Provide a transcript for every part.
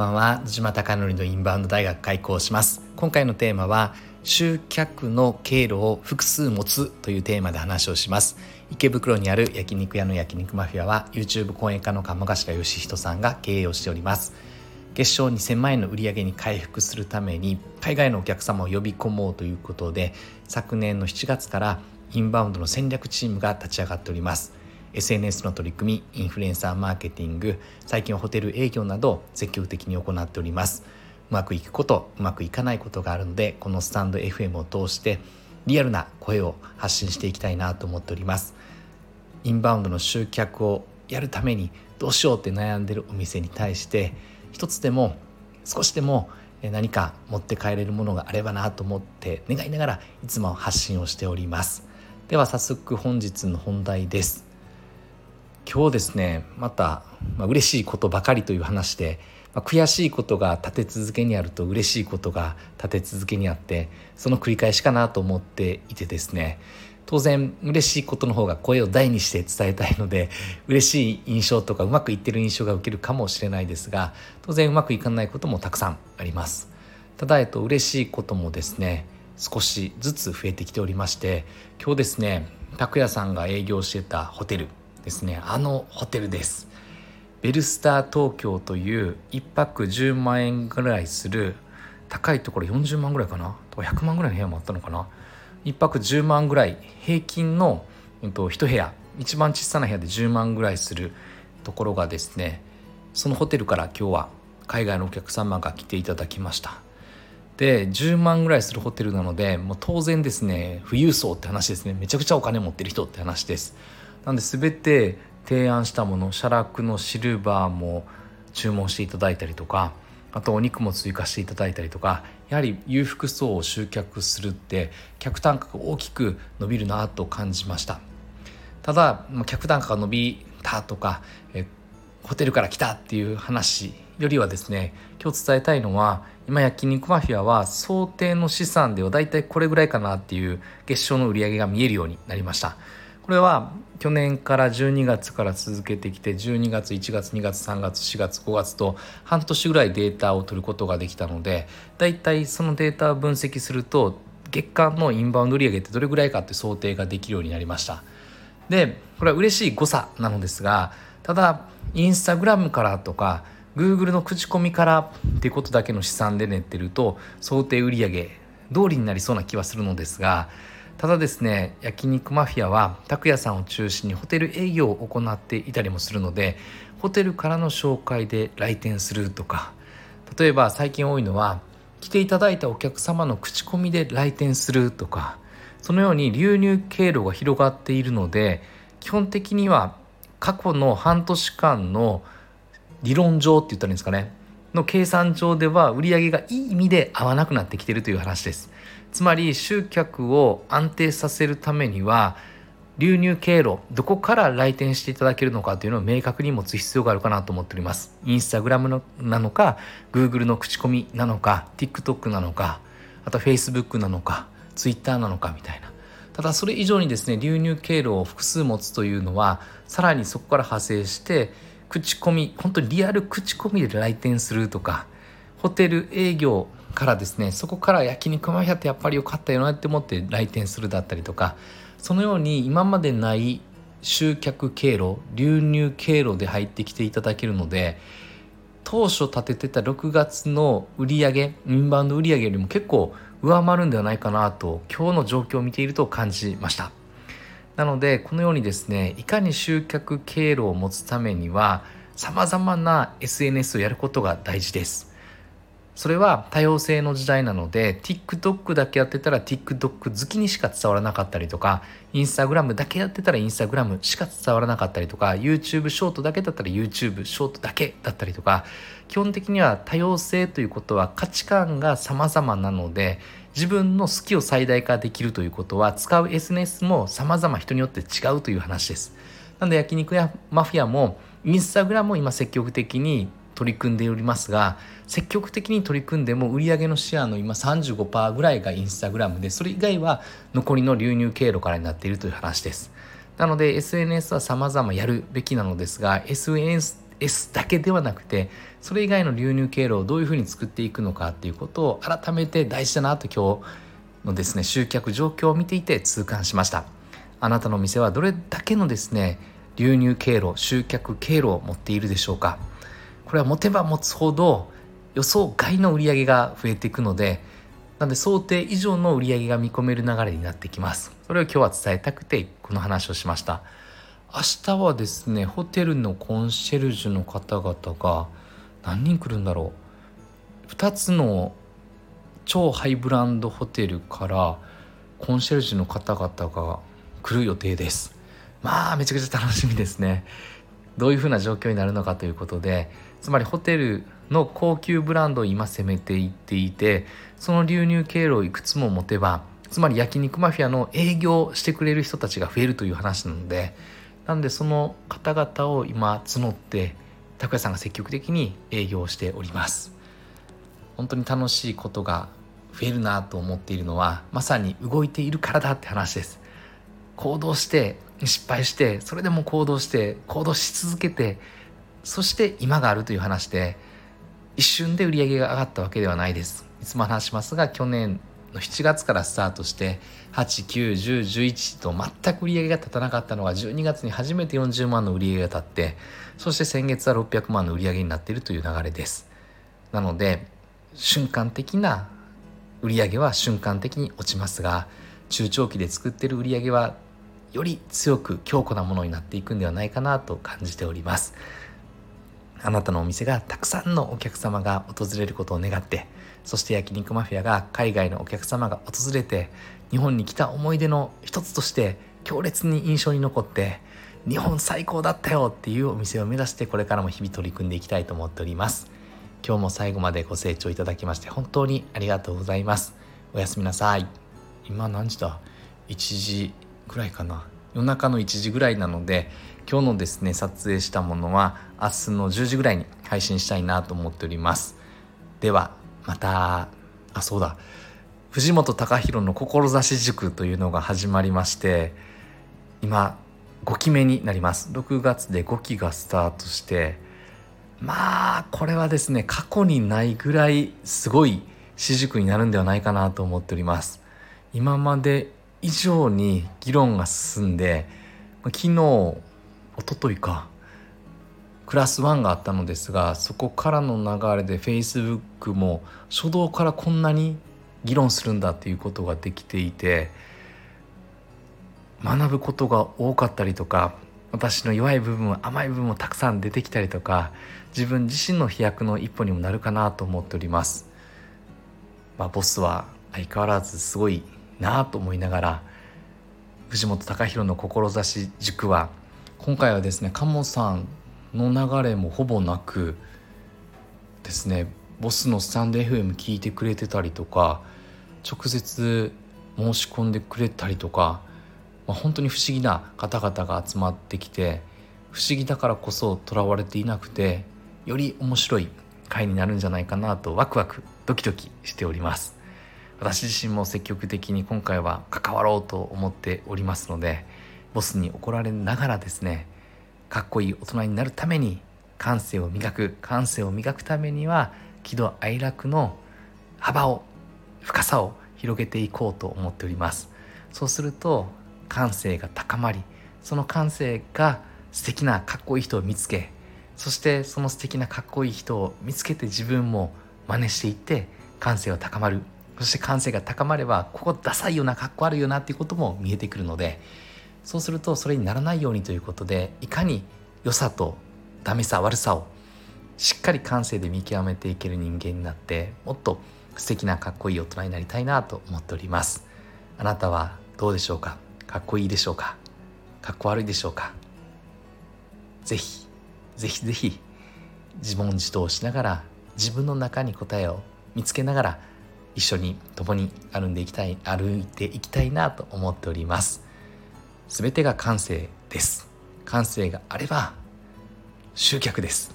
ばんは。島貴則のインバウンド大学開校します。今回のテーマは集客の経路を複数持つというテーマで話をします。池袋にある焼肉屋の焼肉マフィアは YouTube 講演家の鴨頭義人さんが経営をしております。月賞2000万円の売り上げに回復するために海外のお客様を呼び込もうということで昨年の7月からインバウンドの戦略チームが立ち上がっております。SNS の取り組みインフルエンサーマーケティング最近はホテル営業など積極的に行っております。うまくいくことうまくいかないことがあるのでこのスタンド FM を通してリアルな声を発信していきたいなと思っております。インバウンドの集客をやるためにどうしようって悩んでるお店に対して一つでも少しでも何か持って帰れるものがあればなと思って願いながらいつも発信をしております。では早速本日の本題です。今日ですねまた、まあ、嬉しいことばかりという話で、まあ、悔しいことが立て続けにあると嬉しいことが立て続けにあってその繰り返しかなと思っていてですね当然嬉しいことの方が声を大にして伝えたいので嬉しい印象とかうまくいってる印象が受けるかもしれないですが当然うまくいかないこともたくさんあります。ただえっと嬉しいこともですね少しずつ増えてきておりまして今日ですね拓也さんが営業してたホテルですね。あのホテルです。ベルスター東京という1泊10万円ぐらいする高いところ40万ぐらいかな？とか100万ぐらいの部屋もあったのかな？1泊10万ぐらい平均の、えっと、1部屋一番小さな部屋で10万ぐらいするところがですねそのホテルから今日は海外のお客様が来ていただきました。で10万ぐらいするホテルなのでもう当然ですね富裕層って話ですね。めちゃくちゃお金持ってる人って話です。なんで全て提案したもの写楽のシルバーも注文していただいたりとかあとお肉も追加していただいたりとかやはり裕福層を集客するって客単価が大きく伸びるなと感じました。ただ客単価が伸びたとかえホテルから来たっていう話よりはですね今日伝えたいのは今焼肉マフィアは想定の資産ではだいたいこれぐらいかなっていう月賞の売り上げが見えるようになりました。これは去年から12月から続けてきて12月1月2月3月4月5月と半年ぐらいデータを取ることができたのでだいたいそのデータを分析すると月間のインバウンド売上ってどれぐらいかって想定ができるようになりました。でこれは嬉しい誤差なのですがただインスタグラムからとか Google の口コミからっていうことだけの試算で練ってると想定売上通りになりそうな気はするのですがただですね焼肉マフィアは拓也さんを中心にホテル営業を行っていたりもするのでホテルからの紹介で来店するとか例えば最近多いのは来ていただいたお客様の口コミで来店するとかそのように流入経路が広がっているので基本的には過去の半年間の理論上って言ったらいいんですかねの計算上では売り上げがいい意味で合わなくなってきてるという話です。つまり集客を安定させるためには流入経路どこから来店していただけるのかというのを明確に持つ必要があるかなと思っております。インスタグラムのなのか Google の口コミなのか TikTok なのかあと Facebook なのか Twitter なのかみたいな。ただそれ以上にですね流入経路を複数持つというのはさらにそこから派生して口コミ本当にリアル口コミで来店するとかホテル営業からですねそこから焼肉マフィアってやっぱり良かったよなって思って来店するだったりとかそのように今までない集客経路流入経路で入ってきていただけるので当初立ててた6月の売り上インバウンド売上よりも結構上回るんではないかなと今日の状況を見ていると感じました。なのでこのようにですねいかに集客経路を持つためにはさまざまな SNS をやることが大事です。それは多様性の時代なので TikTok だけやってたら TikTok 好きにしか伝わらなかったりとか Instagram だけやってたら Instagram しか伝わらなかったりとか YouTube ショートだけだったら YouTube ショートだけだったりとか基本的には多様性ということは価値観が様々なので自分の好きを最大化できるということは使う SNS も様々人によって違うという話です。なので焼肉やマフィアもインスタグラムを今積極的に取り組んでおりますが積極的に取り組んでも売上のシェアの今35%ぐらいがインスタグラムでそれ以外は残りの流入経路からになっているという話です。なので SNS は様々やるべきなのですが SNS, S だけではなくてそれ以外の流入経路をどういうふうに作っていくのかっていうことを改めて大事だなと今日のですね集客状況を見ていて痛感しました。あなたの店はどれだけのですね流入経路集客経路を持っているでしょうか。これは持てば持つほど予想外の売り上げが増えていくのでなので想定以上の売り上げが見込める流れになってきます。それを今日は伝えたくてこの話をしました。明日はですねホテルのコンシェルジュの方々が何人来るんだろう。2つの超ハイブランドホテルからコンシェルジュの方々が来る予定です。まあめちゃくちゃ楽しみですね。どういうふうな状況になるのかということでつまりホテルの高級ブランドを今攻めていっていてその流入経路をいくつも持てばつまり焼肉マフィアの営業してくれる人たちが増えるという話なのでなんでその方々を今募って拓哉さんが積極的に営業しております。本当に楽しいことが増えるなと思っているのはまさに動いているからだって話です。行動して失敗してそれでも行動して行動し続けてそして今があるという話で一瞬で売り上げが上がったわけではないです。いつも話しますが去年の7月からスタートして89101と全く売り上げが立たなかったのが12月に初めて40万の売り上げが立ってそして先月は600万の売り上げになっているという流れです。なので瞬間的な売り上げは瞬間的に落ちますが中長期で作ってる売り上げはより強く強固なものになっていくんではないかなと感じております。あなたのお店がたくさんのお客様が訪れることを願ってそして焼肉マフィアが海外のお客様が訪れて日本に来た思い出の一つとして強烈に印象に残って日本最高だったよっていうお店を目指してこれからも日々取り組んでいきたいと思っております。今日も最後までご清聴いただきまして本当にありがとうございます。おやすみなさい。今何時だ？1時ぐらいかな。夜中の1時ぐらいなので今日のですね撮影したものは明日の10時ぐらいに配信したいなと思っております。ではまたあそうだ。藤本隆弘の志塾というのが始まりまして今5期目になります。6月で5期がスタートしてまあこれはですね過去にないぐらいすごい私塾になるんではないかなと思っております。今まで以上に議論が進んで昨日一昨日かクラス1があったのですがそこからの流れで Facebook も初動からこんなに議論するんだっていうことができていて学ぶことが多かったりとか私の弱い部分甘い部分もたくさん出てきたりとか自分自身の飛躍の一歩にもなるかなと思っております。まあ、ボスは相変わらずすごいなと思いながら藤本隆弘の志塾は今回はですね鴨さんの流れもほぼなくですねボスのスタンド FM 聞いてくれてたりとか直接申し込んでくれたりとか、まあ、本当に不思議な方々が集まってきて不思議だからこそとらわれていなくてより面白い回になるんじゃないかなとワクワクドキドキしております。私自身も積極的に今回は関わろうと思っておりますのでボスに怒られながらですねかっこいい大人になるために感性を磨く感性を磨くためには喜怒哀楽の幅を深さを広げていこうと思っております。そうすると感性が高まりその感性が素敵なかっこいい人を見つけそしてその素敵なかっこいい人を見つけて自分も真似していって感性は高まる。そして感性が高まればここダサいよなかっこ悪いよなっていうことも見えてくるのでそうするとそれにならないようにということでいかに良さとダメさ悪さをしっかり感性で見極めていける人間になってもっと素敵なかっこいい大人になりたいなと思っております。あなたはどうでしょうか？かっこいいでしょうか？かっこ悪いでしょうか？ぜひぜひぜひ自問自答しながら自分の中に答えを見つけながら一緒に共に歩んでいきたい歩いていきたいなと思っております。全てが感性です。感性があれば集客です。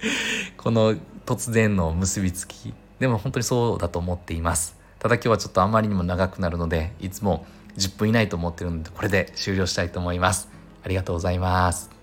この突然の結びつきでも本当にそうだと思っています。ただ今日はちょっとあまりにも長くなるのでいつも10分以内と思ってるのでこれで終了したいと思います。ありがとうございます。